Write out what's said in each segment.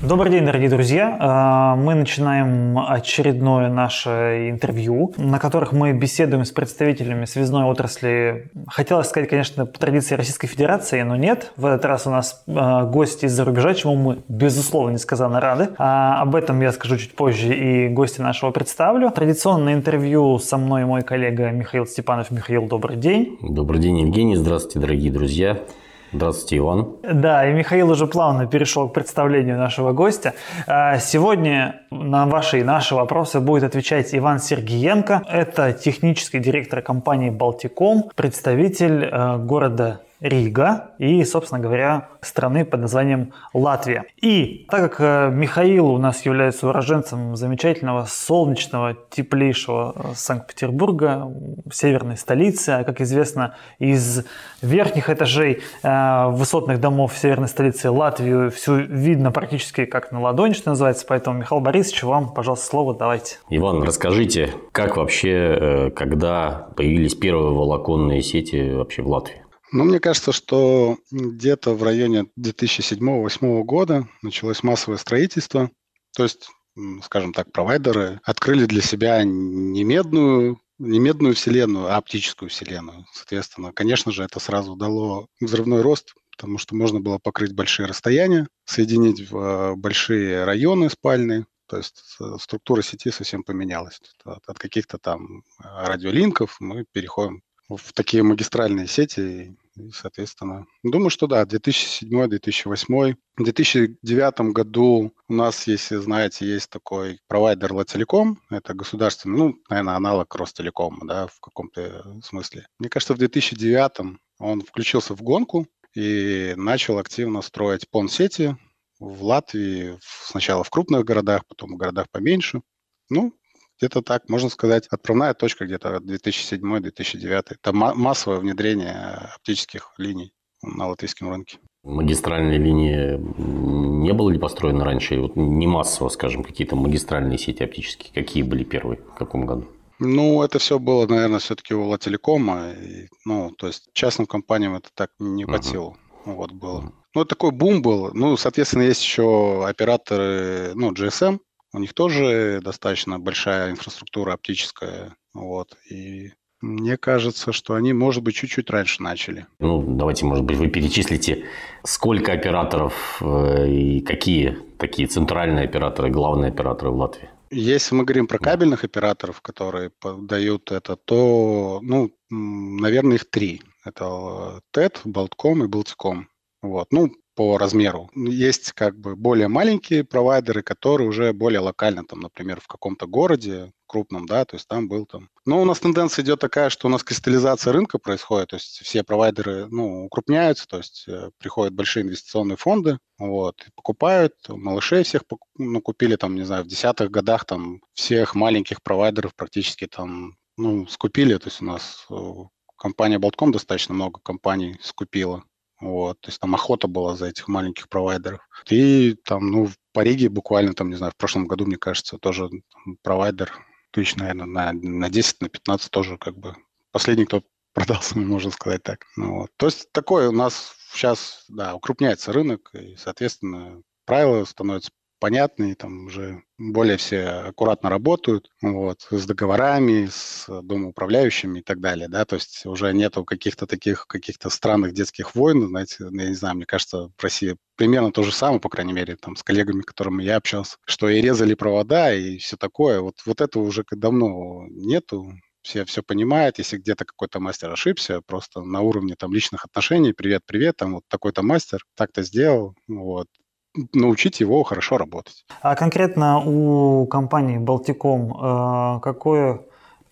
Добрый день, дорогие друзья. А, мы начинаем очередное наше интервью, на которых мы беседуем с представителями связной отрасли. Хотелось сказать, конечно, по традиции Российской Федерации, но нет. В этот раз у нас а, гости из-за рубежа, чему мы, безусловно, несказанно рады. А об этом я скажу чуть позже и гости нашего представлю. Традиционное интервью со мной мой коллега Михаил Степанов. Михаил, добрый день. Добрый день, Евгений. Здравствуйте, дорогие друзья. Здравствуйте, Иван. Да, и Михаил уже плавно перешел к представлению нашего гостя. А, сегодня на ваши и наши вопросы будет отвечать Иван Сергиенко. Это технический директор компании «Балтиком», представитель э, города Рига и, собственно говоря, страны под названием Латвия. И так как э, Михаил у нас является уроженцем замечательного, солнечного, теплейшего э, Санкт-Петербурга, северной столицы, а, как известно, из верхних этажей э, высотных домов северной столицы Латвию все видно практически как на ладони, что называется. Поэтому, Михаил Борисович, вам, пожалуйста, слово давайте. Иван, расскажите, как вообще, когда появились первые волоконные сети вообще в Латвии? Ну, мне кажется, что где-то в районе 2007-2008 года началось массовое строительство. То есть, скажем так, провайдеры открыли для себя не медную, не медную вселенную, а оптическую вселенную. Соответственно, конечно же, это сразу дало взрывной рост, потому что можно было покрыть большие расстояния, соединить в э, большие районы спальные, то есть структура сети совсем поменялась. От, от каких-то там радиолинков мы переходим в такие магистральные сети. И, соответственно, думаю, что да, 2007-2008. В 2009 году у нас, если знаете, есть такой провайдер Лателеком. Это государственный, ну, наверное, аналог Ростелекома, да, в каком-то смысле. Мне кажется, в 2009 он включился в гонку и начал активно строить пон-сети в Латвии, сначала в крупных городах, потом в городах поменьше. Ну, где-то так, можно сказать, отправная точка где-то 2007-2009. Это массовое внедрение оптических линий на латвийском рынке. Магистральные линии не было ли построено раньше? Вот не массово, скажем, какие-то магистральные сети оптические. Какие были первые? В каком году? Ну, это все было, наверное, все-таки у Лателекома. И, ну, то есть частным компаниям это так не под uh-huh. силу. Вот было. Uh-huh. Ну, такой бум был. Ну, соответственно, есть еще операторы, ну, GSM, у них тоже достаточно большая инфраструктура оптическая. Вот. И мне кажется, что они, может быть, чуть-чуть раньше начали. Ну, давайте, может быть, вы перечислите, сколько операторов э, и какие такие центральные операторы, главные операторы в Латвии? Если мы говорим про кабельных операторов, которые подают это, то, ну, наверное, их три. Это ТЭТ, Болтком и Балтиком. Вот. Ну, по размеру. Есть как бы более маленькие провайдеры, которые уже более локально, там, например, в каком-то городе крупном, да, то есть там был там. Но у нас тенденция идет такая, что у нас кристаллизация рынка происходит, то есть все провайдеры, ну, укрупняются, то есть э, приходят большие инвестиционные фонды, вот, и покупают, малышей всех, ну, купили там, не знаю, в десятых годах там всех маленьких провайдеров практически там, ну, скупили, то есть у нас э, компания Болтком достаточно много компаний скупила. Вот, то есть там охота была за этих маленьких провайдеров. И там, ну, по Риге буквально, там, не знаю, в прошлом году, мне кажется, тоже провайдер тысяч, наверное, на, на 10, на 15 тоже как бы последний, кто продался, можно сказать так. Ну, вот. То есть такое у нас сейчас, да, укрупняется рынок, и, соответственно, правила становятся понятные, там уже более все аккуратно работают, вот, с договорами, с домоуправляющими и так далее, да, то есть уже нету каких-то таких, каких-то странных детских войн, знаете, ну, я не знаю, мне кажется, в России примерно то же самое, по крайней мере, там, с коллегами, с которыми я общался, что и резали провода, и все такое, вот, вот этого уже давно нету, все все понимают, если где-то какой-то мастер ошибся, просто на уровне там личных отношений, привет, привет, там вот такой-то мастер так-то сделал, вот, научить его хорошо работать. А конкретно у компании Балтиком э, какое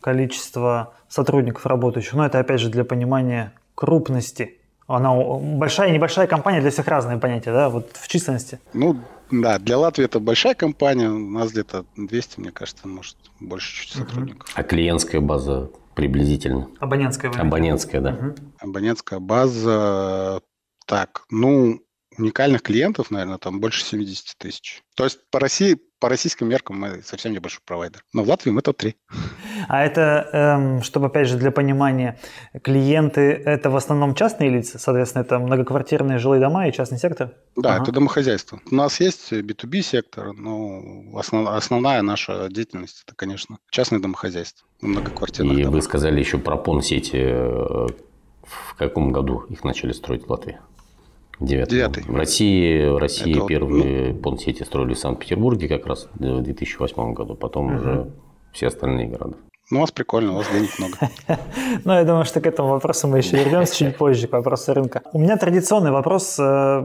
количество сотрудников работающих? Ну, это опять же для понимания крупности. Она большая и небольшая компания, для всех разные понятия, да, вот в численности? Ну, да, для Латвии это большая компания, у нас где-то 200, мне кажется, может, больше чуть сотрудников. А клиентская база приблизительно? Абонентская. Абонентская, да. Угу. Абонентская база, так, ну, уникальных клиентов, наверное, там больше 70 тысяч. То есть по России по российским меркам мы совсем небольшой провайдер. Но в Латвии мы топ-3. А это, эм, чтобы опять же для понимания, клиенты это в основном частные лица, соответственно, это многоквартирные жилые дома и частный сектор? Да, ага. это домохозяйство. У нас есть B2B сектор, но основ, основная наша деятельность это, конечно, частное домохозяйство, многоквартирные. И домах. вы сказали еще про пон-сети. Э, в каком году их начали строить в Латвии? Девятый. Девятый. В России, в России Это первые вот, ну... понт-сети строили в Санкт-Петербурге как раз в 2008 году, потом угу. уже все остальные города. Ну, у вас прикольно, у вас денег много. Ну, я думаю, что к этому вопросу мы еще вернемся чуть позже, к вопросу рынка. У меня традиционный вопрос. Э,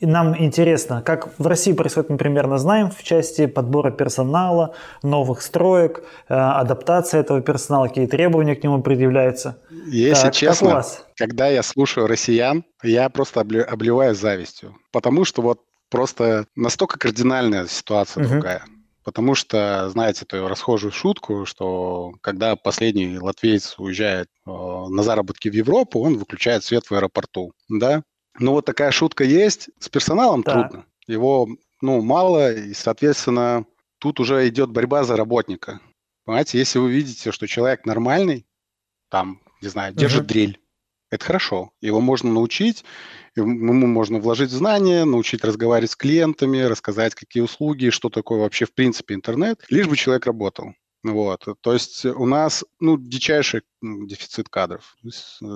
и нам интересно, как в России происходит, мы примерно знаем, в части подбора персонала, новых строек, э, адаптация этого персонала, какие требования к нему предъявляются. Если так, честно, когда я слушаю россиян, я просто обливаю завистью. Потому что вот просто настолько кардинальная ситуация угу. другая. Потому что, знаете, эту расхожую шутку, что когда последний латвиец уезжает э, на заработки в Европу, он выключает свет в аэропорту, да? Ну вот такая шутка есть. С персоналом да. трудно. Его, ну, мало, и, соответственно, тут уже идет борьба за работника. Понимаете, если вы видите, что человек нормальный, там, не знаю, держит uh-huh. дрель, это хорошо. Его можно научить, ему можно вложить знания, научить разговаривать с клиентами, рассказать, какие услуги, что такое вообще в принципе интернет, лишь бы человек работал. Вот. То есть у нас ну, дичайший дефицит кадров.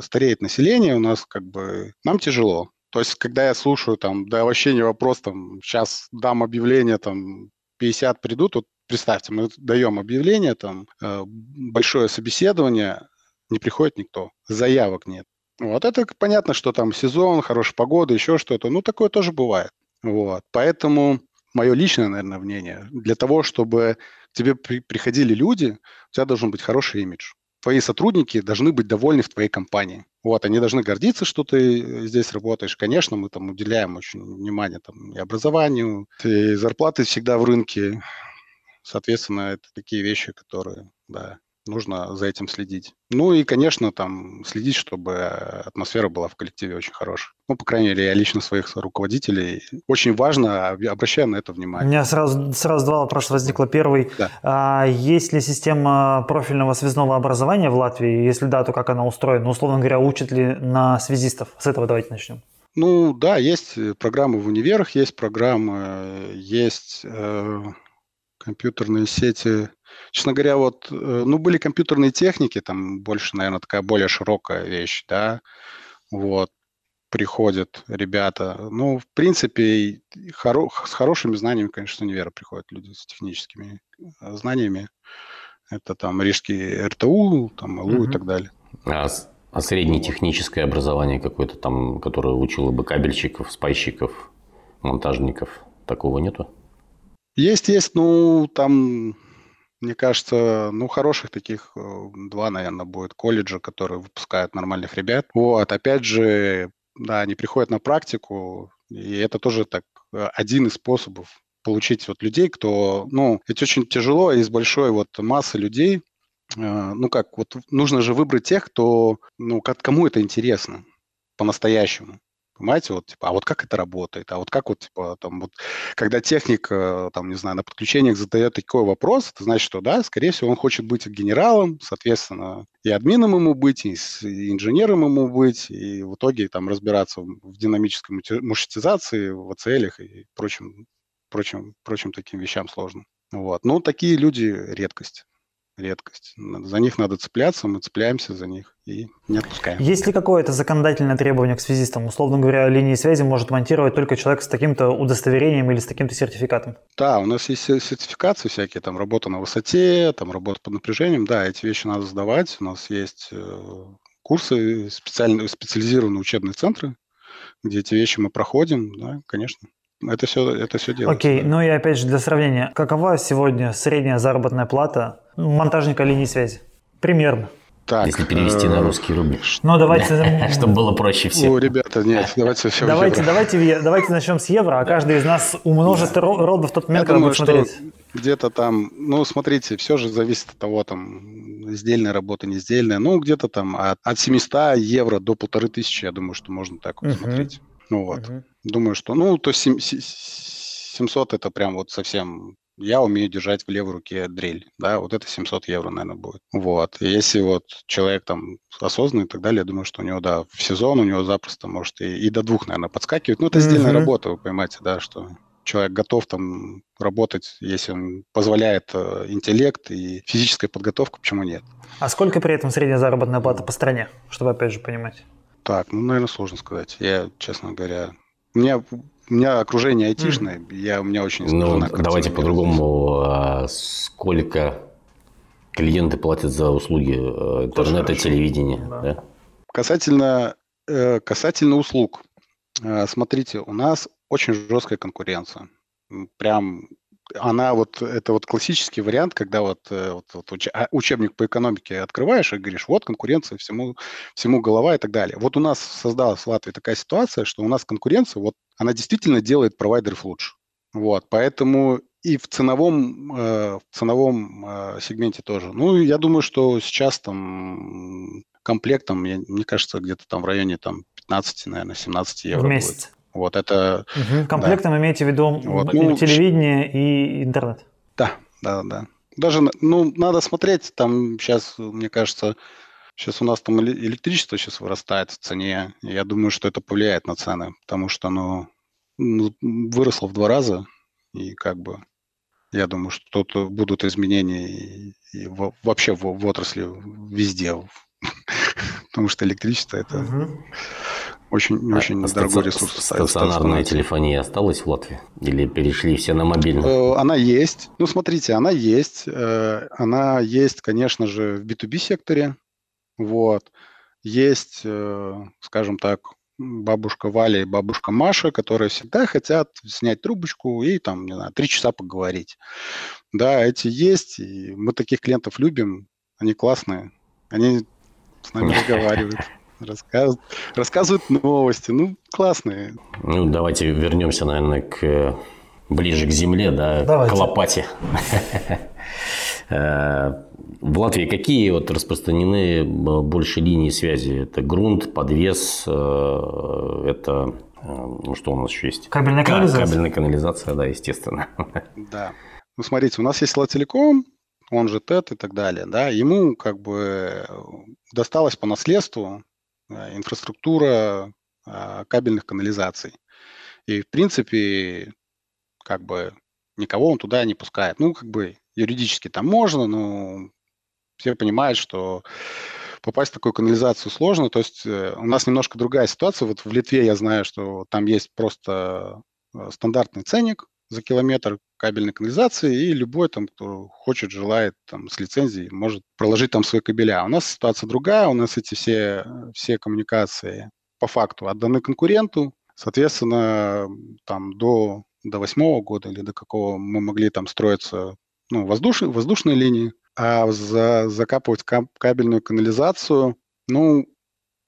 Стареет население, у нас как бы... Нам тяжело. То есть, когда я слушаю, там, да вообще не вопрос, там, сейчас дам объявление, там, 50 придут, вот представьте, мы даем объявление, там, э, большое собеседование, не приходит никто, заявок нет. Вот это понятно, что там сезон, хорошая погода, еще что-то. Ну, такое тоже бывает. Вот. Поэтому мое личное, наверное, мнение, для того, чтобы к тебе при, приходили люди, у тебя должен быть хороший имидж. Твои сотрудники должны быть довольны в твоей компании. Вот, они должны гордиться, что ты здесь работаешь. Конечно, мы там уделяем очень внимание там, и образованию, и зарплаты всегда в рынке. Соответственно, это такие вещи, которые, да, нужно за этим следить. Ну и, конечно, там следить, чтобы атмосфера была в коллективе очень хорошая. Ну, по крайней мере, я лично своих руководителей очень важно, обращаю на это внимание. У меня сразу, сразу два вопроса возникло. Первый, да. а, есть ли система профильного связного образования в Латвии? Если да, то как она устроена? Условно говоря, учат ли на связистов? С этого давайте начнем. Ну да, есть программы в универах, есть программы, есть э, компьютерные сети Честно говоря, вот, э, ну, были компьютерные техники, там больше, наверное, такая более широкая вещь, да, вот, приходят ребята. Ну, в принципе, хоро- с хорошими знаниями, конечно, с универа приходят люди с техническими э, знаниями. Это там Рижский РТУ, там ЛУ угу. и так далее. А, а среднее техническое образование какое-то там, которое учило бы кабельщиков, спайщиков, монтажников, такого нету? Есть, есть, ну, там мне кажется, ну, хороших таких э, два, наверное, будет колледжа, которые выпускают нормальных ребят. Вот, опять же, да, они приходят на практику, и это тоже так э, один из способов получить вот людей, кто, ну, это очень тяжело из большой вот массы людей, э, ну как, вот нужно же выбрать тех, кто, ну, кому это интересно по-настоящему. Понимаете, вот, типа, а вот как это работает? А вот как вот, типа, там, вот, когда техник, э, там, не знаю, на подключениях задает такой вопрос, это значит, что, да, скорее всего, он хочет быть генералом, соответственно, и админом ему быть, и, и инженером ему быть, и в итоге там разбираться в динамической маршрутизации, в ACL и прочим, прочим, прочим таким вещам сложно. Вот. Ну, такие люди редкость редкость. За них надо цепляться, мы цепляемся за них и не отпускаем. Есть ли какое-то законодательное требование к связистам? Условно говоря, линии связи может монтировать только человек с таким-то удостоверением или с таким-то сертификатом? Да, у нас есть сертификации всякие, там работа на высоте, там работа под напряжением. Да, эти вещи надо сдавать. У нас есть э, курсы, специальные, специализированные учебные центры, где эти вещи мы проходим, да, конечно. Это все, это все делается. Окей, да. ну и опять же для сравнения, какова сегодня средняя заработная плата монтажника линии связи? Примерно. Так, Если перевести э, на русский рубль. Ну, давайте... Чтобы было проще всем. Ну, ребята, нет, давайте все давайте, давайте, давайте начнем с евро, а каждый из нас умножит роды в тот момент, когда будет смотреть. Где-то там, ну, смотрите, все же зависит от того, там, сдельная работа, не сдельная. Ну, где-то там от, от 700 евро до полторы тысячи, я думаю, что можно так вот смотреть. Ну, вот. Думаю, что, ну, то 7, 700 это прям вот совсем я умею держать в левой руке дрель, да, вот это 700 евро, наверное, будет. Вот, и если вот человек там осознанный и так далее, я думаю, что у него, да, в сезон у него запросто может и, и до двух, наверное, подскакивать. Ну, это сдельная mm-hmm. работа, вы понимаете, да, что человек готов там работать, если он позволяет э, интеллект и физическая подготовка, почему нет. А сколько при этом средняя заработная плата по стране, чтобы опять же понимать? Так, ну, наверное, сложно сказать. Я, честно говоря, у меня у меня окружение айтишное, mm. я, у меня очень Ну, давайте по-другому. А сколько клиенты платят за услуги э, интернета, телевидения? Да. Да? Касательно, э, касательно услуг. Э, смотрите, у нас очень жесткая конкуренция. Прям она вот, это вот классический вариант, когда вот, вот, вот а, учебник по экономике открываешь и говоришь, вот конкуренция, всему, всему голова и так далее. Вот у нас создалась в Латвии такая ситуация, что у нас конкуренция вот она действительно делает провайдеров лучше. Вот, поэтому и в ценовом, э, в ценовом э, сегменте тоже. Ну, я думаю, что сейчас там комплектом, мне, кажется, где-то там в районе там 15, наверное, 17 евро. В месяц. Будет. Вот это... Угу. Комплектом да. имеете в виду вот, ну, телевидение и интернет? Да, да, да. Даже, ну, надо смотреть, там сейчас, мне кажется, Сейчас у нас там электричество сейчас вырастает в цене. Я думаю, что это повлияет на цены, потому что оно ну, выросло в два раза. И как бы я думаю, что тут будут изменения и, и в, вообще в, в отрасли везде. Потому что электричество это угу. очень, очень а дорогой ресурс. Стационарная телефония осталась в Латвии? Или перешли все на мобильную? Э, она есть. Ну, смотрите, она есть. Э, она есть, конечно же, в B2B секторе. Вот. Есть, э, скажем так, бабушка Валя и бабушка Маша, которые всегда хотят снять трубочку и там, не знаю, три часа поговорить. Да, эти есть, и мы таких клиентов любим, они классные, они с нами разговаривают. Рассказывают, рассказывают новости, ну, классные. Ну, давайте вернемся, наверное, к ближе к земле, да, давайте. к лопате. Э, в Латвии какие вот распространены больше линии связи? Это грунт, подвес, э, это э, ну что у нас еще есть? Кабельная канализация. Кабельная канализация, да, естественно. Да. Ну, смотрите, у нас есть Лателеком, он же ТЭТ и так далее, да, ему как бы досталась по наследству инфраструктура кабельных канализаций. И, в принципе, как бы никого он туда не пускает. Ну, как бы юридически там можно, но все понимают, что попасть в такую канализацию сложно. То есть э, у нас немножко другая ситуация. Вот в Литве я знаю, что там есть просто э, стандартный ценник за километр кабельной канализации, и любой там, кто хочет, желает там с лицензией, может проложить там свои кабеля. У нас ситуация другая, у нас эти все, все коммуникации по факту отданы конкуренту, соответственно, там до, до восьмого года или до какого мы могли там строиться ну, воздушные, воздушные линии, а за, закапывать кабельную канализацию, ну,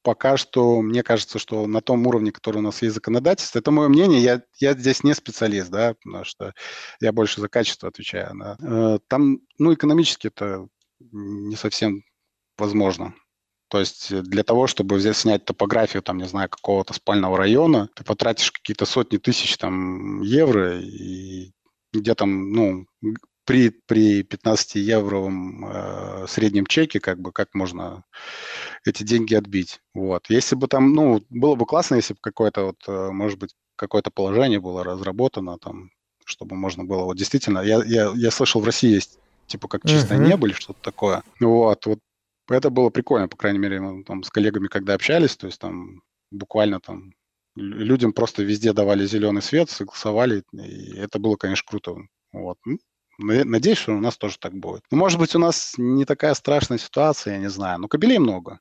пока что, мне кажется, что на том уровне, который у нас есть законодательство, это мое мнение, я, я здесь не специалист, да, потому что я больше за качество отвечаю. Да. Э, там, ну, экономически это не совсем возможно. То есть для того, чтобы взять, снять топографию, там, не знаю, какого-то спального района, ты потратишь какие-то сотни тысяч там евро, и где там, ну, при, при 15-евровом э, среднем чеке, как бы, как можно эти деньги отбить. Вот. Если бы там, ну, было бы классно, если бы какое-то вот, э, может быть, какое-то положение было разработано там, чтобы можно было вот действительно, я, я, я слышал, в России есть типа как чистое uh-huh. небо или что-то такое. Вот, вот это было прикольно, по крайней мере, мы там с коллегами, когда общались, то есть там буквально там людям просто везде давали зеленый свет, согласовали, и это было, конечно, круто. Вот. Ну, Надеюсь, что у нас тоже так будет. Ну, может быть, у нас не такая страшная ситуация, я не знаю. Но кабелей много.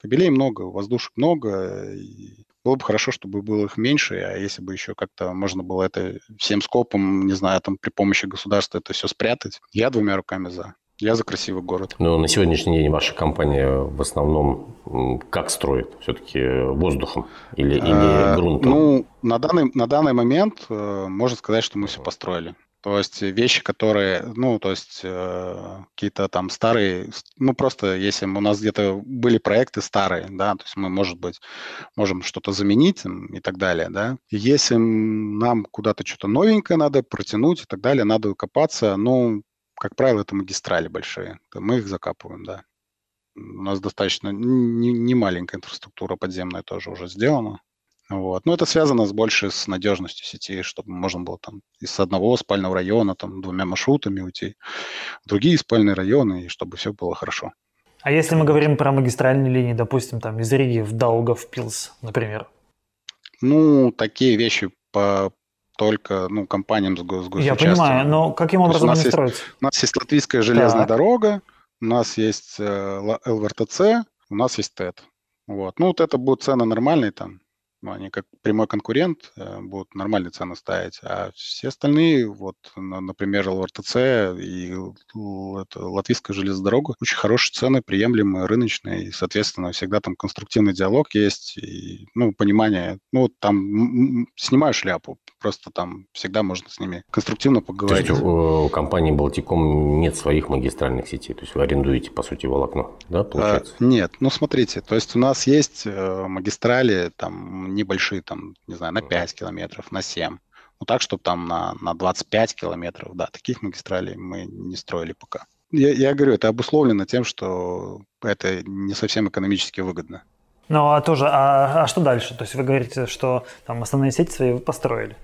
Кабелей много, воздушек много. И было бы хорошо, чтобы было их меньше, а если бы еще как-то можно было это всем скопом, не знаю, там при помощи государства это все спрятать, я двумя руками за. Я за красивый город. Но на сегодняшний день ваша компания в основном как строит? Все-таки воздухом или, или а, грунтом? Ну, на данный, на данный момент э, можно сказать, что мы все построили. То есть вещи, которые, ну, то есть э, какие-то там старые, ну, просто если у нас где-то были проекты старые, да, то есть мы, может быть, можем что-то заменить и так далее, да. Если нам куда-то что-то новенькое надо протянуть и так далее, надо копаться, ну, как правило, это магистрали большие, мы их закапываем, да. У нас достаточно не, не маленькая инфраструктура подземная тоже уже сделана. Вот. Но это связано с больше с надежностью сети, чтобы можно было там из одного спального района там двумя маршрутами уйти в другие спальные районы, и чтобы все было хорошо. А если мы говорим про магистральные линии, допустим, там из Риги в Даугавпилс, например? Ну, такие вещи по только ну, компаниям с, гос- с Я понимаю, но каким образом они строятся? У нас есть латвийская железная так. дорога, у нас есть э, ЛВРТЦ, у нас есть ТЭТ. Вот. Ну, вот это будут цены нормальные там, они как прямой конкурент э, будут нормальные цены ставить, а все остальные, вот, например, ЛРТЦ и Латвийская железная дорога, очень хорошие цены, приемлемые, рыночные, и, соответственно, всегда там конструктивный диалог есть, и, ну, понимание, ну, там снимаю шляпу, просто там всегда можно с ними конструктивно поговорить. То есть у компании Балтиком нет своих магистральных сетей, то есть вы арендуете, по сути, волокно, да, получается? А, нет, ну, смотрите, то есть у нас есть э, магистрали, там, небольшие, там, не знаю, на 5 километров, на 7. Ну, так, чтобы там на, на 25 километров, да, таких магистралей мы не строили пока. Я, я говорю, это обусловлено тем, что это не совсем экономически выгодно. Ну, а тоже, а, а что дальше? То есть вы говорите, что там основные сети свои вы построили.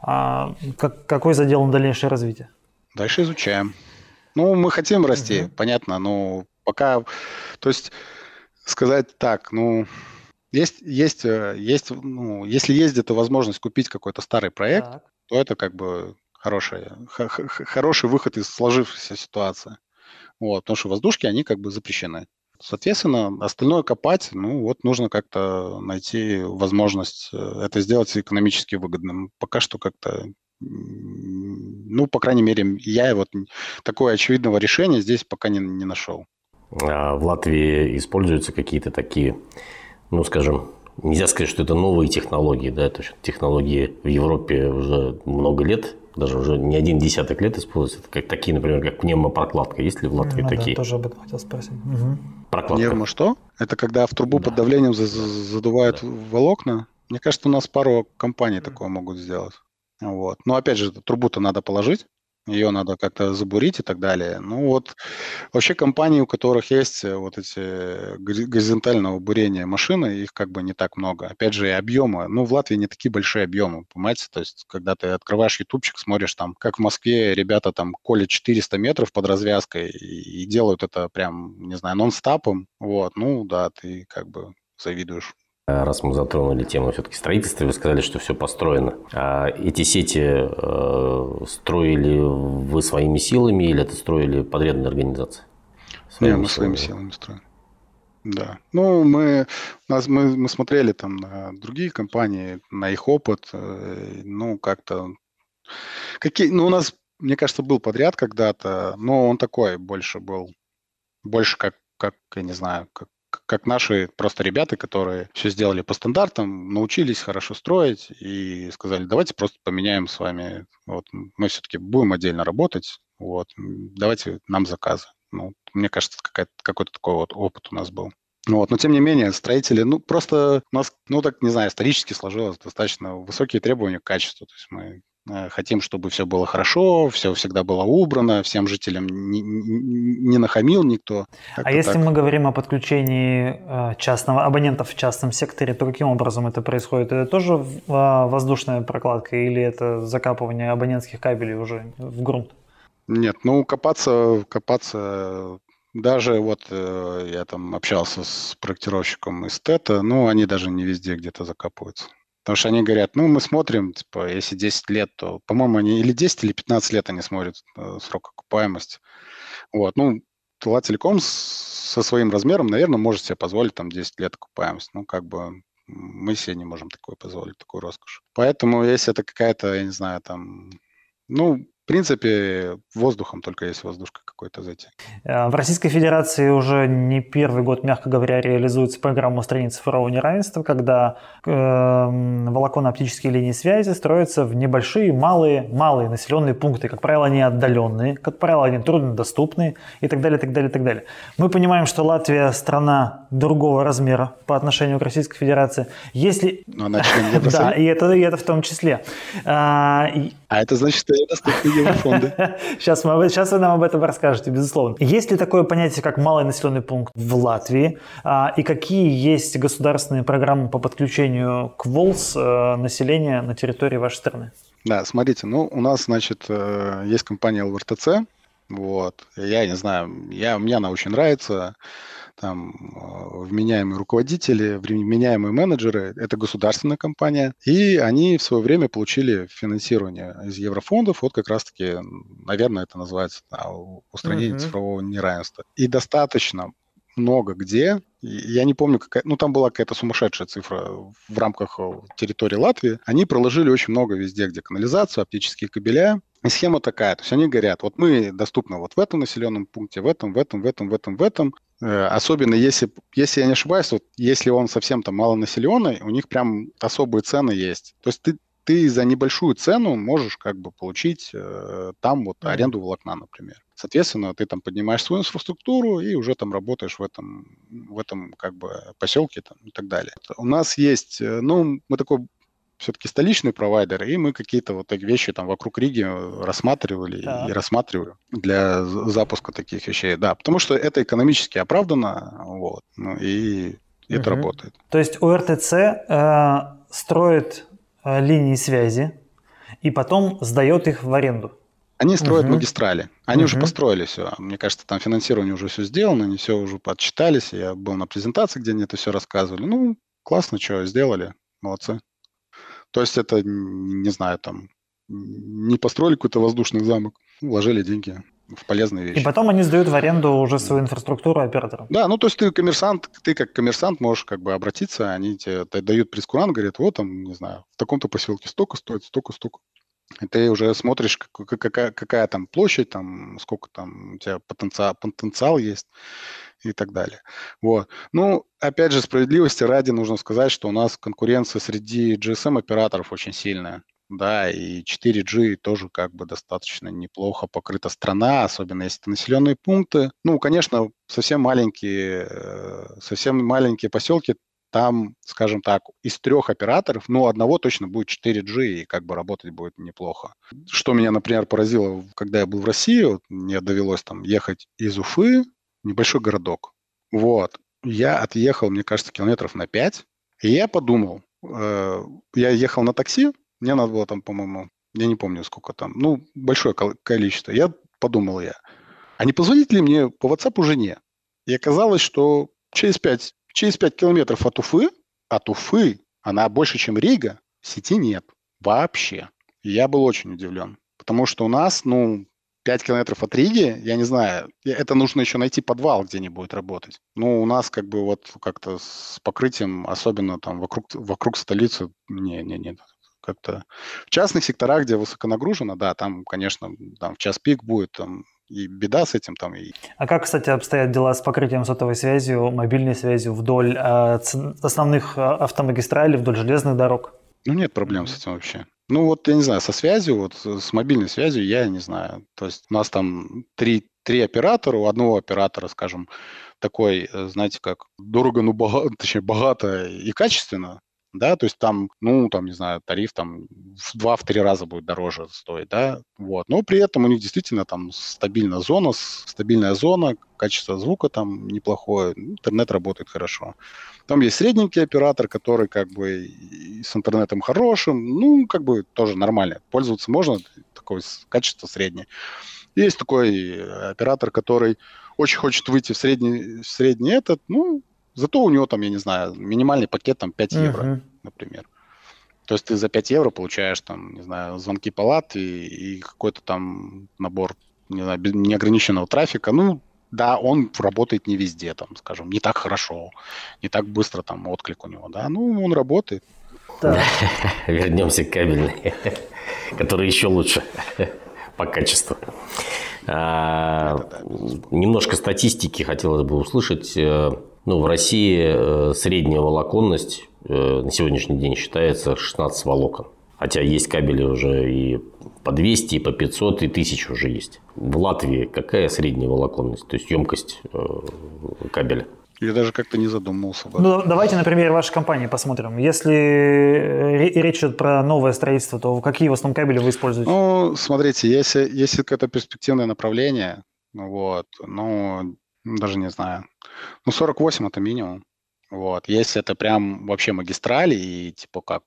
А как, какой задел на дальнейшее развитие? Дальше изучаем. Ну, мы хотим расти, угу. понятно, но пока, то есть сказать так, ну, есть, есть, э, есть, ну, если есть где-то возможность купить какой-то старый проект, так. то это как бы хороший, хороший выход из сложившейся ситуации. Вот, потому что воздушки, они как бы запрещены. Соответственно, остальное копать, ну вот нужно как-то найти возможность э, это сделать экономически выгодным. Пока что как-то, ну, по крайней мере, я вот такое очевидного решения здесь пока не, не нашел. А в Латвии используются какие-то такие ну, скажем, нельзя сказать, что это новые технологии, да, это технологии в Европе уже много лет, даже уже не один десяток лет используются, это как такие, например, как пневмопрокладка, есть ли в Латвии ну, такие? Да, тоже об этом хотел спросить. Угу. Прокладка. Пневмо что? Это когда в трубу да. под давлением задувают да. волокна? Мне кажется, у нас пару компаний такое могут сделать. Вот. Но опять же, трубу-то надо положить ее надо как-то забурить и так далее. Ну вот вообще компании, у которых есть э, вот эти горизонтального бурения машины, их как бы не так много. Опять же, и объемы. Ну, в Латвии не такие большие объемы, понимаете? То есть, когда ты открываешь ютубчик, смотришь там, как в Москве ребята там колят 400 метров под развязкой и, и делают это прям, не знаю, нон-стапом, вот, ну да, ты как бы завидуешь Раз мы затронули тему все-таки строительства, вы сказали, что все построено. А эти сети э, строили вы своими силами или это строили подрядные организации? Своими Нет, мы своими силами строим. Да. Ну, мы, нас, мы, мы смотрели там на другие компании, на их опыт. Э, ну, как-то... Какие, ну, у нас, мне кажется, был подряд когда-то, но он такой больше был. Больше как, как я не знаю, как как наши просто ребята, которые все сделали по стандартам, научились хорошо строить и сказали, давайте просто поменяем с вами, вот, мы все-таки будем отдельно работать, вот, давайте нам заказы. Ну, мне кажется, какой-то такой вот опыт у нас был. Вот, но тем не менее, строители, ну, просто у нас, ну, так, не знаю, исторически сложилось достаточно высокие требования к качеству. То есть мы хотим, чтобы все было хорошо, все всегда было убрано, всем жителям не, не нахамил никто. А если так. мы говорим о подключении э, частного абонентов в частном секторе, то каким образом это происходит? Это тоже а, воздушная прокладка или это закапывание абонентских кабелей уже в грунт? Нет, ну копаться, копаться даже вот э, я там общался с проектировщиком из ТЭТа, ну они даже не везде где-то закапываются. Потому что они говорят, ну, мы смотрим, типа, если 10 лет, то, по-моему, они или 10, или 15 лет они смотрят э, срок окупаемости. Вот, ну, Тула Телеком со своим размером, наверное, может себе позволить там 10 лет окупаемость. Ну, как бы мы себе не можем такое позволить, такую роскошь. Поэтому, если это какая-то, я не знаю, там, ну, принципе, воздухом только есть воздушка какой-то зайти. Э, в Российской Федерации уже не первый год, мягко говоря, реализуется программа устранения цифрового неравенства, когда э, волоконно-оптические линии связи строятся в небольшие, малые, малые населенные пункты. Как правило, они отдаленные, как правило, они труднодоступные и так далее, так далее, так далее. Мы понимаем, что Латвия страна другого размера по отношению к Российской Федерации. Если... Но она член Да, и это, и это в том числе. А, это значит, что я доступны еврофонды. Сейчас, мы, сейчас вы нам об этом расскажете, безусловно. Есть ли такое понятие, как малый населенный пункт в Латвии? А, и какие есть государственные программы по подключению к ВОЛС э, населения на территории вашей страны? Да, смотрите, ну, у нас, значит, э, есть компания ЛВРТЦ, вот, я не знаю, я, мне она очень нравится, там э, вменяемые руководители, вменяемые менеджеры, это государственная компания, и они в свое время получили финансирование из еврофондов, вот как раз-таки, наверное, это называется да, устранение uh-huh. цифрового неравенства. И достаточно много где, я не помню, какая, ну там была какая-то сумасшедшая цифра в рамках э, территории Латвии, они проложили очень много везде, где канализацию, оптические кабеля, и схема такая, то есть они говорят, вот мы доступны вот в этом населенном пункте, в этом, в этом, в этом, в этом, в этом, особенно если, если я не ошибаюсь, вот если он совсем там малонаселенный, у них прям особые цены есть. То есть ты, ты за небольшую цену можешь как бы получить э, там вот аренду волокна, например. Соответственно, ты там поднимаешь свою инфраструктуру и уже там работаешь в этом, в этом как бы поселке там, и так далее. У нас есть, э, ну, мы такой все-таки столичный провайдер, и мы какие-то вот такие вещи там вокруг Риги рассматривали да. и рассматривали для запуска таких вещей. Да, потому что это экономически оправдано, вот, ну, и это угу. работает. То есть УРТЦ э, строит э, линии связи и потом сдает их в аренду? Они строят угу. магистрали. Они угу. уже построили все. Мне кажется, там финансирование уже все сделано, они все уже подсчитались. Я был на презентации, где они это все рассказывали. Ну, классно, что сделали. Молодцы. То есть это, не знаю, там, не построили какой-то воздушный замок, вложили деньги в полезные вещи. И потом они сдают в аренду уже свою инфраструктуру операторам. Да, ну то есть ты коммерсант, ты как коммерсант можешь как бы обратиться, они тебе дают прескурант, говорят, вот там, не знаю, в таком-то поселке столько стоит, столько, столько. И ты уже смотришь, какая, какая там площадь, там, сколько там у тебя потенциал, потенциал есть и так далее. Вот. Ну, опять же, справедливости ради нужно сказать, что у нас конкуренция среди GSM-операторов очень сильная. Да, и 4G тоже как бы достаточно неплохо покрыта страна, особенно если это населенные пункты. Ну, конечно, совсем маленькие, э, совсем маленькие поселки, там, скажем так, из трех операторов, ну, одного точно будет 4G и как бы работать будет неплохо. Что меня, например, поразило, когда я был в России, вот, мне довелось там ехать из Уфы небольшой городок. Вот. Я отъехал, мне кажется, километров на 5. И я подумал, э, я ехал на такси, мне надо было там, по-моему, я не помню сколько там, ну, большое количество. Я подумал я, а не позвонить ли мне по WhatsApp жене? И оказалось, что через 5, через 5 километров от Уфы, от Уфы, она больше, чем Рига, сети нет вообще. Я был очень удивлен. Потому что у нас, ну, 5 километров от Риги, я не знаю, это нужно еще найти подвал, где не будет работать. Ну, у нас как бы вот как-то с покрытием, особенно там вокруг, вокруг столицы, не-не-не, как-то в частных секторах, где высоконагружено, да, там, конечно, там в час пик будет там и беда с этим там. А как, кстати, обстоят дела с покрытием сотовой связью, мобильной связью вдоль э, основных а, автомагистралей, вдоль железных дорог? Ну, нет проблем mm-hmm. с этим вообще. Ну вот, я не знаю, со связью, вот с мобильной связью я не знаю. То есть у нас там три, три оператора, у одного оператора, скажем, такой, э, знаете, как дорого, ну, богато, точнее, богато и качественно, да, то есть там, ну, там, не знаю, тариф там в два-три раза будет дороже стоить, да, вот, но при этом у них действительно там стабильная зона, стабильная зона, качество звука там неплохое, интернет работает хорошо. Там есть средненький оператор, который как бы с интернетом хорошим, ну, как бы тоже нормально, пользоваться можно, такое качество среднее. Есть такой оператор, который очень хочет выйти в средний, в средний этот, ну, Зато у него там, я не знаю, минимальный пакет там 5 евро, uh-huh. например. То есть ты за 5 евро получаешь там, не знаю, звонки палат и, и какой-то там набор, не знаю, неограниченного трафика. Ну, да, он работает не везде, там, скажем, не так хорошо, не так быстро там отклик у него, да, ну, он работает. Да. Вернемся к кабельной, который еще лучше по качеству. А, немножко статистики хотелось бы услышать. Э, ну, в России э, средняя волоконность э, на сегодняшний день считается 16 волокон. Хотя есть кабели уже и по 200, и по 500, и 1000 уже есть. В Латвии какая средняя волоконность, то есть емкость кабеля? Я даже как-то не задумывался. Бы. Ну, давайте на примере вашей компании посмотрим. Если речь идет про новое строительство, то какие в основном кабели вы используете? Ну, смотрите, если, если какое-то перспективное направление, вот, ну, даже не знаю, ну, 48 это минимум. Вот. Если это прям вообще магистрали и типа как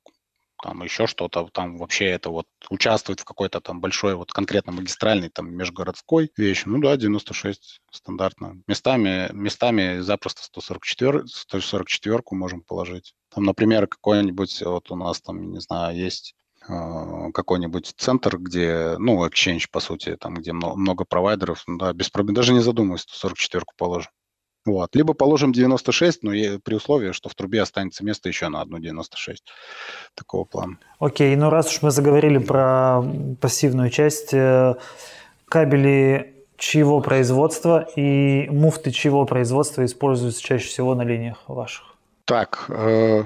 там еще что-то, там вообще это вот участвует в какой-то там большой вот конкретно магистральной там межгородской вещи, ну да, 96 стандартно. Местами, местами запросто 144, 144 можем положить. Там, например, какой-нибудь, вот у нас там, не знаю, есть какой-нибудь центр, где, ну, Exchange, по сути, там, где много, много провайдеров, ну да, без проблем, даже не задумываясь, 144 положим. Вот. Либо положим 96, но при условии, что в трубе останется место еще на одну 96. Такого плана. Окей, ну раз уж мы заговорили про пассивную часть, э, кабели чьего производства и муфты чьего производства используются чаще всего на линиях ваших? Так, э,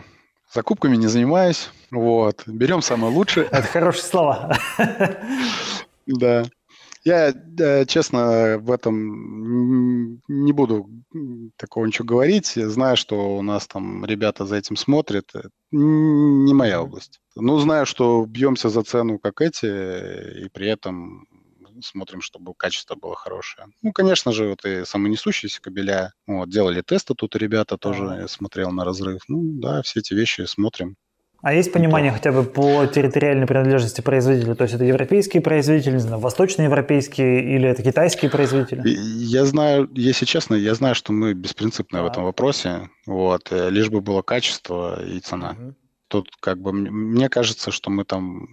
закупками не занимаюсь. Вот. Берем самое лучшее. Это хорошие слова. Да. Я, честно, в этом не буду такого ничего говорить. Я знаю, что у нас там ребята за этим смотрят. Не моя область. Ну, знаю, что бьемся за цену, как эти, и при этом смотрим, чтобы качество было хорошее. Ну, конечно же, вот и самонесущиеся кабеля. Вот, делали тесты тут ребята тоже, я смотрел на разрыв. Ну, да, все эти вещи смотрим. А есть понимание хотя бы по территориальной принадлежности производителя? То есть это европейские производители, не знаю, восточноевропейские или это китайские производители? Я знаю, если честно, я знаю, что мы беспринципны а. в этом вопросе. Вот, э, лишь бы было качество и цена. Угу. Тут как бы мне кажется, что мы там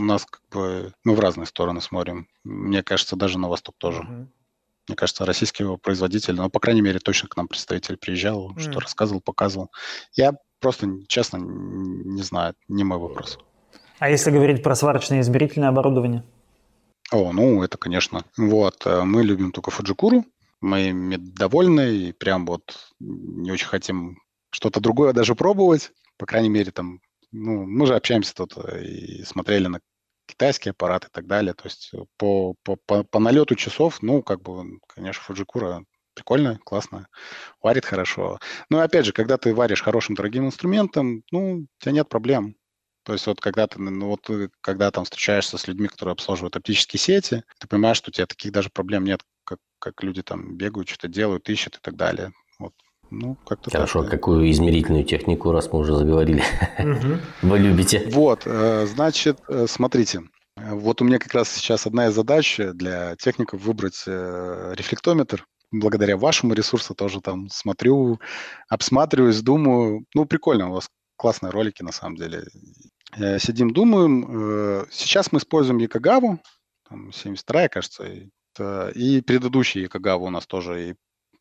у нас как бы мы в разные стороны смотрим. Мне кажется, даже на восток тоже. Угу. Мне кажется, российский производитель, ну, по крайней мере, точно к нам представитель приезжал, mm. что рассказывал, показывал. Я Просто, честно, не знаю, не мой вопрос. А если говорить про сварочное измерительное оборудование? О, ну, это, конечно. Вот, э, мы любим только Фуджикуру, мы ими довольны, и прям вот не очень хотим что-то другое даже пробовать. По крайней мере, там, ну, мы же общаемся тут э, и смотрели на китайские аппараты и так далее. То есть по, по, по, по налету часов, ну, как бы, конечно, Фуджикура прикольно, классно, варит хорошо. Но опять же, когда ты варишь хорошим дорогим инструментом, ну, у тебя нет проблем. То есть вот когда ты, ну, вот, когда там встречаешься с людьми, которые обслуживают оптические сети, ты понимаешь, что у тебя таких даже проблем нет, как, как люди там бегают, что-то делают, ищут и так далее. Ну, как-то Хорошо, так, какую измерительную технику, раз мы уже заговорили, вы любите? Вот, э, значит, э, смотрите, вот у меня как раз сейчас одна из задач для техников выбрать э, рефлектометр, благодаря вашему ресурсу тоже там смотрю, обсматриваюсь, думаю. Ну, прикольно, у вас классные ролики на самом деле. Сидим, думаем. Сейчас мы используем Якогаву, 72 кажется, и предыдущий Якогава у нас тоже. И,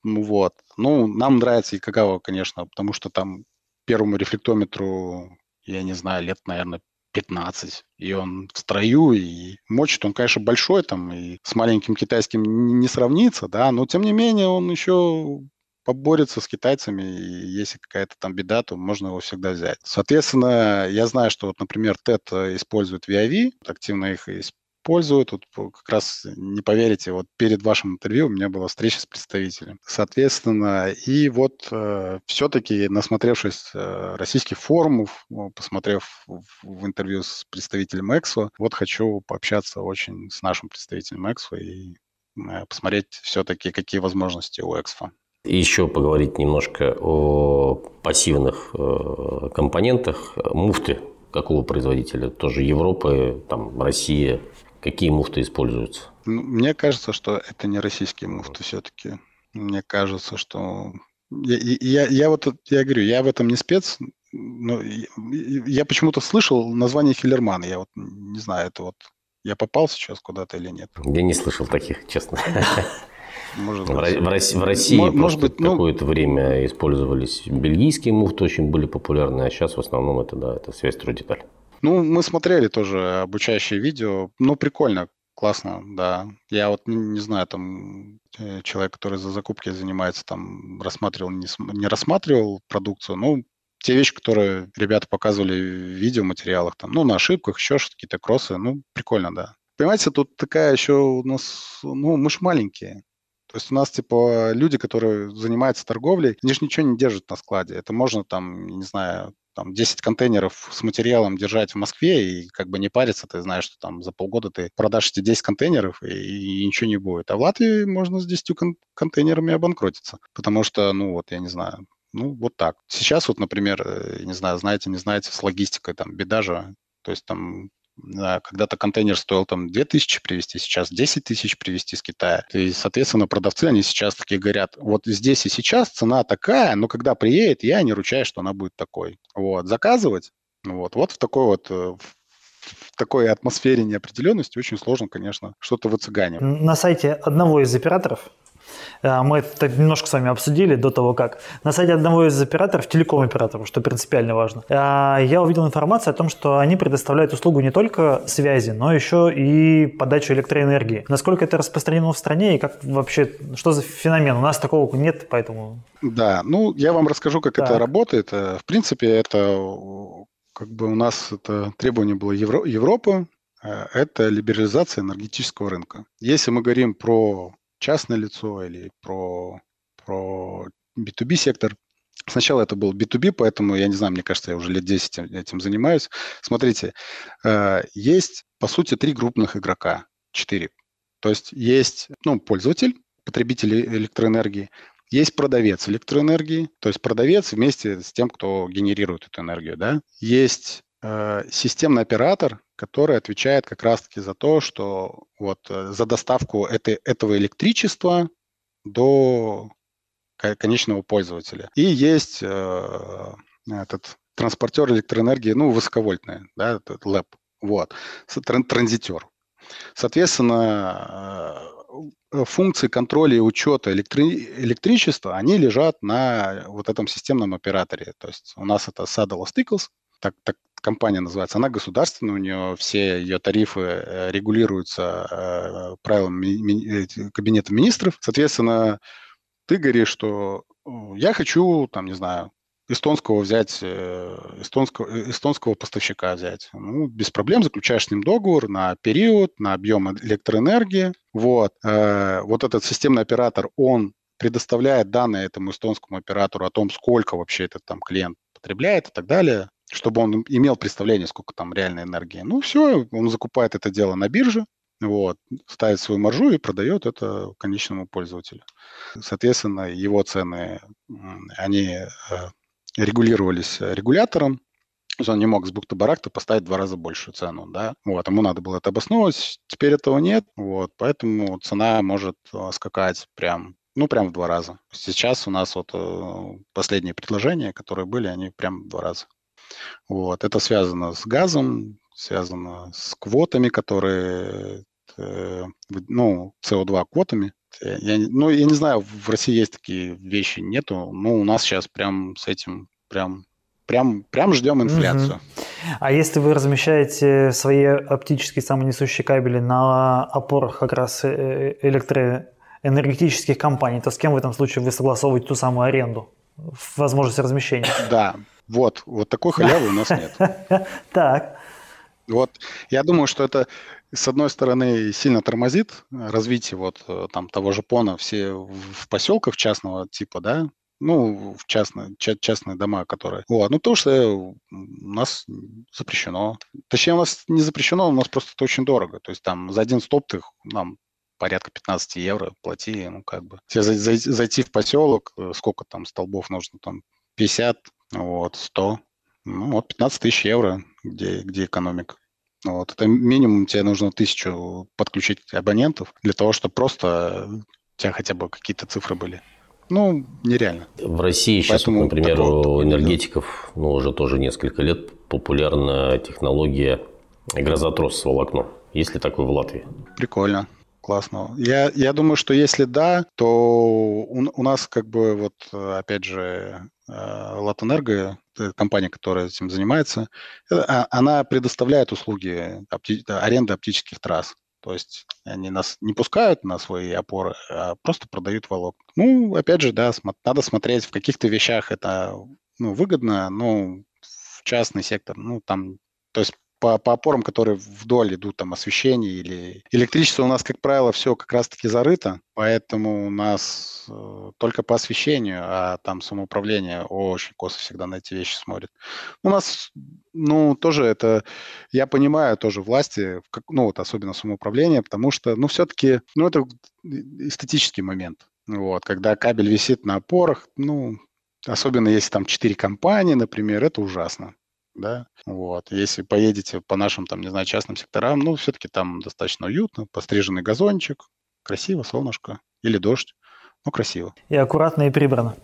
вот. Ну, нам нравится Якогава, конечно, потому что там первому рефлектометру, я не знаю, лет, наверное, 15. И он в строю, и мочит он, конечно, большой, там, и с маленьким китайским не сравнится, да, но тем не менее он еще поборется с китайцами, и если какая-то там беда, то можно его всегда взять. Соответственно, я знаю, что вот, например, TED использует VIV, активно их пользую. Тут как раз, не поверите, вот перед вашим интервью у меня была встреча с представителем. Соответственно, и вот э, все-таки, насмотревшись э, российских форумов, посмотрев в, в интервью с представителем Эксо, вот хочу пообщаться очень с нашим представителем Эксо и э, посмотреть все-таки, какие возможности у Эксфа. Еще поговорить немножко о пассивных э, компонентах. Муфты какого производителя? Тоже Европы, там, Россия, Какие муфты используются? Ну, мне кажется, что это не российские муфты все-таки. Мне кажется, что... Я, я, я вот, я говорю, я в этом не спец, но я, почему-то слышал название Хиллерман. Я вот не знаю, это вот я попал сейчас куда-то или нет. Я не слышал таких, честно. Может быть. В, России, в России может быть, ну... какое-то время использовались бельгийские муфты, очень были популярны, а сейчас в основном это, да, это связь строй деталь. Ну, мы смотрели тоже обучающие видео. Ну, прикольно. классно, да. Я вот не, не знаю, там э, человек, который за закупки занимается, там рассматривал, не, не рассматривал продукцию, ну, те вещи, которые ребята показывали в видеоматериалах, там, ну, на ошибках, еще что-то, какие-то кроссы, ну, прикольно, да. Понимаете, тут такая еще у нас, ну, мы ж маленькие. То есть у нас, типа, люди, которые занимаются торговлей, они же ничего не держат на складе. Это можно там, не знаю, там 10 контейнеров с материалом держать в Москве и как бы не париться, ты знаешь, что там за полгода ты продашь эти 10 контейнеров и, и ничего не будет. А в Латвии можно с 10 кон- контейнерами обанкротиться, потому что, ну вот, я не знаю, ну вот так. Сейчас вот, например, э, не знаю, знаете, не знаете, с логистикой там беда же, то есть там когда-то контейнер стоил там 2000 привезти, сейчас 10 тысяч привезти с Китая. И, соответственно, продавцы, они сейчас такие говорят, вот здесь и сейчас цена такая, но когда приедет, я не ручаюсь, что она будет такой. Вот, заказывать, вот, вот в такой вот э, в такой атмосфере неопределенности очень сложно, конечно, что-то выцыганить. На сайте одного из операторов мы это немножко с вами обсудили до того, как. На сайте одного из операторов, телеком-операторов, что принципиально важно, э, я увидел информацию о том, что они предоставляют услугу не только связи, но еще и подачу электроэнергии. Насколько это распространено в стране и как вообще, что за феномен? У нас такого нет, поэтому... Да, ну я вам расскажу, как так. это работает. Э, в принципе, это как бы у нас это требование было Евро, Европы, это либерализация энергетического рынка. Если мы говорим про частное лицо или про, про B2B сектор. Сначала это был B2B, поэтому, я не знаю, мне кажется, я уже лет 10 этим занимаюсь. Смотрите, э, есть, по сути, три крупных игрока, четыре. То есть есть ну, пользователь, потребитель электроэнергии, есть продавец электроэнергии, то есть продавец вместе с тем, кто генерирует эту энергию. Да? Есть э, системный оператор, который отвечает как раз-таки за то, что вот э, за доставку этой, этого электричества до конечного пользователя. И есть э, этот транспортер электроэнергии, ну, высоковольтный, да, этот ЛЭП, вот, транзитер. Соответственно, э, функции контроля и учета электри- электричества, они лежат на вот этом системном операторе. То есть у нас это Saddle Stickles, так, так, компания называется, она государственная, у нее все ее тарифы э, регулируются э, правилами Кабинета министров. Соответственно, ты говоришь, что я хочу, там, не знаю, эстонского взять, э, эстонского, эстонского поставщика взять. Ну, без проблем заключаешь с ним договор на период, на объем электроэнергии. Вот. Вот этот системный оператор, он предоставляет данные этому эстонскому оператору о том, сколько вообще этот там клиент потребляет и так далее чтобы он имел представление, сколько там реальной энергии. Ну, все, он закупает это дело на бирже, вот, ставит свою маржу и продает это конечному пользователю. Соответственно, его цены, они э, регулировались регулятором, то есть он не мог с бухты-барахта поставить в два раза большую цену, да, вот, ему надо было это обосновывать, теперь этого нет, вот, поэтому цена может э, скакать прям, ну, прям в два раза. Сейчас у нас вот э, последние предложения, которые были, они прям в два раза. Вот. Это связано с газом, связано с квотами, которые, э, ну, СО2 квотами. Я, ну, я не знаю, в России есть такие вещи, нету, но у нас сейчас прям с этим прям прям, прям ждем инфляцию. Угу. А если вы размещаете свои оптические самонесущие кабели на опорах как раз э, электроэнергетических компаний, то с кем в этом случае вы согласовываете ту самую аренду, возможность размещения? Да, вот, вот такой халявы у нас нет. Так. Вот, я думаю, что это, с одной стороны, сильно тормозит развитие вот э, там того же Пона, все в поселках частного типа, да, ну, в частные, частные дома, которые... Вот, ну, потому что у нас запрещено. Точнее, у нас не запрещено, у нас просто это очень дорого. То есть там за один стоп ты нам порядка 15 евро плати, ну, как бы. Тебе зайти в поселок, э, сколько там столбов нужно, там 50, вот, 100, ну, вот 15 тысяч евро, где, где экономика. Вот, это минимум тебе нужно тысячу подключить абонентов для того, чтобы просто у тебя хотя бы какие-то цифры были. Ну, нереально. В России сейчас, Поэтому например, у энергетиков, ну, уже тоже несколько лет популярна технология грозотрос с волокном. Есть ли такой в Латвии? Прикольно. Классно. Я, я думаю, что если да, то у, у нас как бы вот, опять же, Латэнерго, компания, которая этим занимается, э, а, она предоставляет услуги опти- аренды оптических трасс. То есть они нас не пускают на свои опоры, а просто продают волокна. Ну, опять же, да, надо смотреть, в каких-то вещах это ну, выгодно, но в частный сектор, ну, там, то есть по, по опорам, которые вдоль идут, там, освещение или электричество у нас, как правило, все как раз-таки зарыто, поэтому у нас э, только по освещению, а там самоуправление очень косо всегда на эти вещи смотрит. У нас, ну, тоже это, я понимаю тоже власти, как, ну, вот особенно самоуправление, потому что, ну, все-таки, ну, это эстетический момент. Вот, когда кабель висит на опорах, ну, особенно если там четыре компании, например, это ужасно да, вот. Если поедете по нашим, там, не знаю, частным секторам, ну, все-таки там достаточно уютно, постриженный газончик, красиво, солнышко или дождь. Ну, красиво. И аккуратно, и прибрано.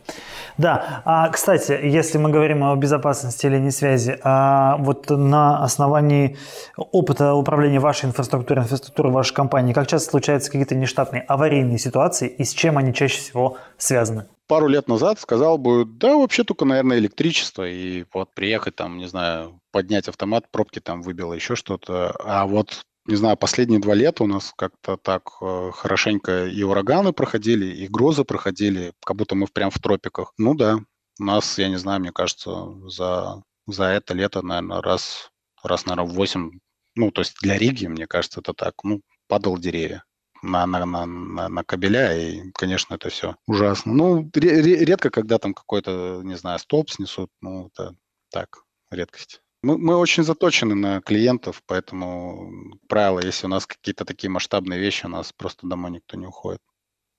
Да, а, кстати, если мы говорим о безопасности линий связи, а вот на основании опыта управления вашей инфраструктурой, инфраструктуры вашей компании, как часто случаются какие-то нештатные аварийные ситуации и с чем они чаще всего связаны? Пару лет назад сказал бы, да, вообще только, наверное, электричество, и вот приехать там, не знаю, поднять автомат, пробки там выбило, еще что-то. А вот, не знаю, последние два лета у нас как-то так э, хорошенько и ураганы проходили, и грозы проходили, как будто мы прям в тропиках. Ну да, у нас, я не знаю, мне кажется, за, за это лето, наверное, раз, раз, наверное, в 8, ну, то есть для Риги, мне кажется, это так, ну, падал деревья на, на, на, на, кабеля, и, конечно, это все ужасно. Ну, редко, когда там какой-то, не знаю, столб снесут, ну, это так, редкость. Мы, мы очень заточены на клиентов, поэтому правило, если у нас какие-то такие масштабные вещи, у нас просто домой никто не уходит.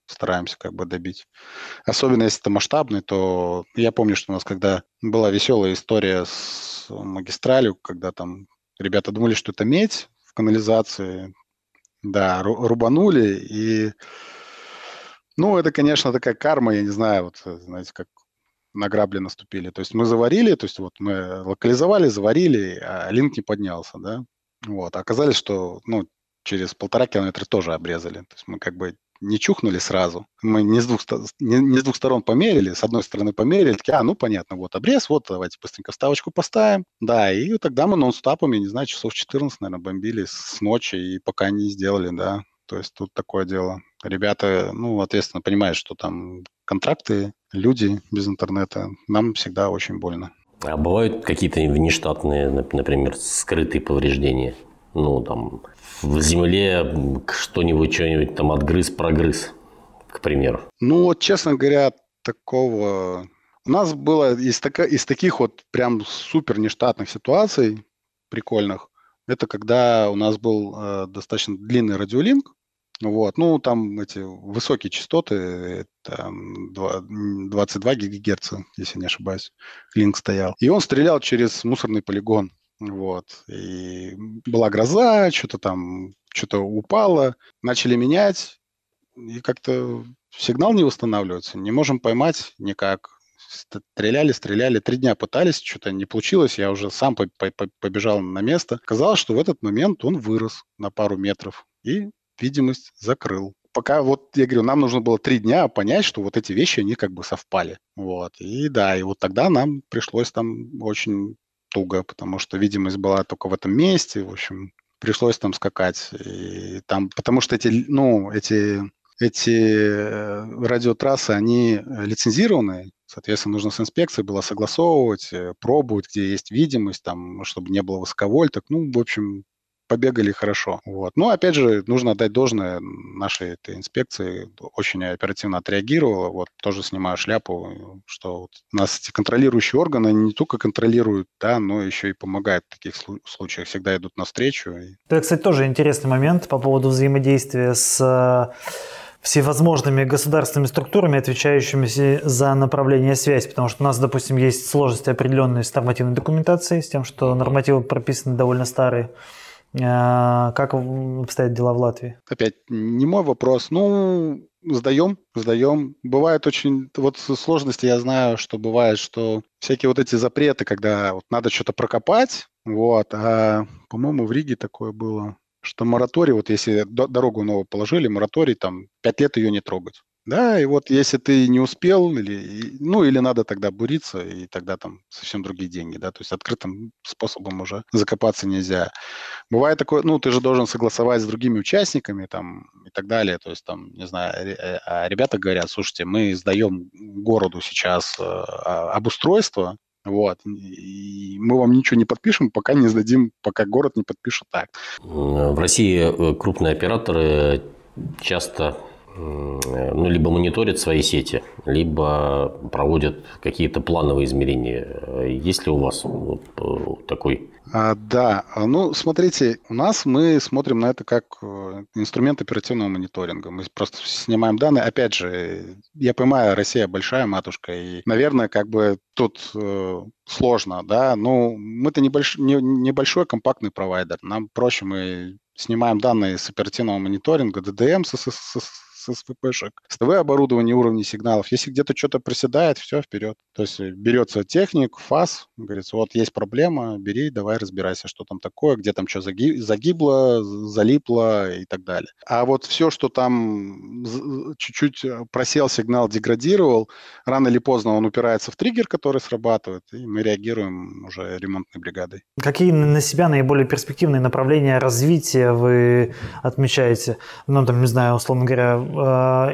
Стараемся как бы добить. Особенно если это масштабный, то я помню, что у нас когда была веселая история с магистралью, когда там ребята думали, что это медь в канализации, да, рубанули, и, ну, это, конечно, такая карма, я не знаю, вот, э, знаете, как на грабли наступили. То есть мы заварили, то есть вот мы локализовали, заварили, а линк не поднялся, да. Вот, а оказалось, что, ну, через полтора километра тоже обрезали. То есть мы как бы не чухнули сразу. Мы не с, двух, не, не с двух сторон померили, с одной стороны померили, такие, а, ну, понятно, вот обрез, вот, давайте быстренько вставочку поставим. Да, и тогда мы нон-стопами, не знаю, часов 14, наверное, бомбили с ночи, и пока не сделали, да. То есть тут такое дело. Ребята, ну, ответственно понимают, что там контракты, люди без интернета, нам всегда очень больно. А бывают какие-то внештатные, например, скрытые повреждения? Ну, там, в земле что-нибудь, что-нибудь там отгрыз, прогрыз, к примеру? Ну, вот, честно говоря, такого... У нас было из, така... из таких вот прям супер нештатных ситуаций, прикольных, это когда у нас был э, достаточно длинный радиолинк, вот, ну, там эти высокие частоты, это 22 гигагерца, если не ошибаюсь, линк стоял. И он стрелял через мусорный полигон. Вот. И была гроза, что-то там, что-то упало, начали менять, и как-то сигнал не восстанавливается. Не можем поймать никак. Стреляли, стреляли, три дня пытались, что-то не получилось, я уже сам побежал на место. Казалось, что в этот момент он вырос на пару метров и видимость закрыл. Пока вот, я говорю, нам нужно было три дня понять, что вот эти вещи, они как бы совпали. Вот. И да, и вот тогда нам пришлось там очень туго, потому что видимость была только в этом месте, в общем, пришлось там скакать. И там, потому что эти, ну, эти, эти э, радиотрассы, они лицензированные, соответственно, нужно с инспекцией было согласовывать, э, пробовать, где есть видимость, там, чтобы не было высоковольток. Ну, в общем, побегали хорошо. Вот. Но, опять же, нужно отдать должное нашей этой инспекции. Очень оперативно отреагировала. Вот тоже снимаю шляпу, что вот у нас эти контролирующие органы не только контролируют, да, но еще и помогают в таких случаях. Всегда идут навстречу. Это, кстати, тоже интересный момент по поводу взаимодействия с э, всевозможными государственными структурами, отвечающими за направление связи, потому что у нас, допустим, есть сложности определенные с нормативной документацией, с тем, что нормативы прописаны довольно старые. А, как обстоят дела в Латвии? Опять не мой вопрос. Ну, сдаем, сдаем. Бывает очень... Вот сложности я знаю, что бывает, что всякие вот эти запреты, когда вот надо что-то прокопать, вот, а, по-моему, в Риге такое было, что мораторий, вот если дорогу новую положили, мораторий там пять лет ее не трогать. Да, и вот если ты не успел, или, ну, или надо тогда буриться, и тогда там совсем другие деньги, да, то есть открытым способом уже закопаться нельзя. Бывает такое, ну, ты же должен согласовать с другими участниками, там, и так далее, то есть там, не знаю, э, а ребята говорят, слушайте, мы сдаем городу сейчас э, а, обустройство, вот. И мы вам ничего не подпишем, пока не сдадим, пока город не подпишет так. В России э, крупные операторы часто ну, либо мониторят свои сети, либо проводят какие-то плановые измерения. Есть ли у вас э, такой? А, да, ну, смотрите, у нас мы смотрим на это как э, инструмент оперативного мониторинга. Мы просто снимаем данные. Опять же, я понимаю, Россия большая матушка, и, наверное, как бы тут э, сложно, да, но мы-то небольш, не, небольшой компактный провайдер. Нам проще мы снимаем данные с оперативного мониторинга, DDM с, с, с, с СВПшек, с ТВ-оборудования уровней сигналов. Если где-то что-то проседает, все, вперед. То есть э, берется техник, ФАС, говорится, вот есть проблема, бери, давай разбирайся, что там такое, где там что загибло, залипло и так далее. А вот все, что там чуть-чуть э, просел сигнал, деградировал, рано или поздно он упирается в триггер, который срабатывает, и мы реагируем уже ремонтной бригадой. Какие на себя наиболее перспективные направления развития вы отмечаете? Ну, там, не знаю, условно говоря,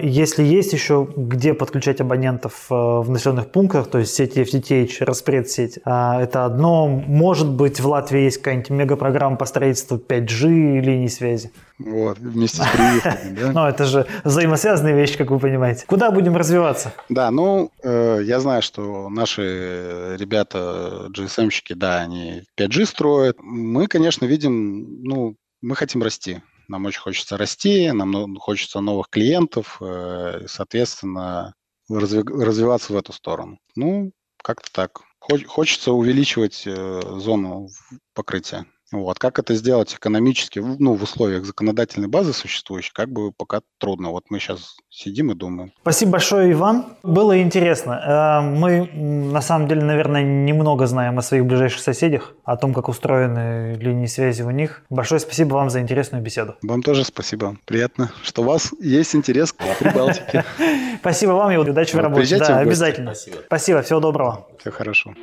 если есть еще где подключать абонентов э, в населенных пунктах, то есть сети FTTH, распред сеть, э, это одно. Может быть, в Латвии есть какая-нибудь мегапрограмма по строительству 5G линий связи. Вот, вместе с прививками, да? Ну, это же взаимосвязанные вещи, как вы понимаете. Куда будем развиваться? Да, ну, я знаю, что наши ребята, GSM-щики, да, они 5G строят. Мы, конечно, видим, ну, мы хотим расти. Нам очень хочется расти, нам хочется новых клиентов, э, соответственно, развиваться в эту сторону. Ну, как-то так. Хочется увеличивать э, зону покрытия. Вот. Как это сделать экономически, ну, в условиях законодательной базы существующей, как бы пока трудно. Вот мы сейчас сидим и думаем. Спасибо большое, Иван. Было интересно. Э, мы, на самом деле, наверное, немного знаем о своих ближайших соседях, о том, как устроены линии связи у них. Большое спасибо вам за интересную беседу. Вам тоже спасибо. Приятно, что у вас есть интерес к Прибалтике. Спасибо вам и удачи в работе. Да, обязательно. Спасибо. Всего доброго. Все хорошо.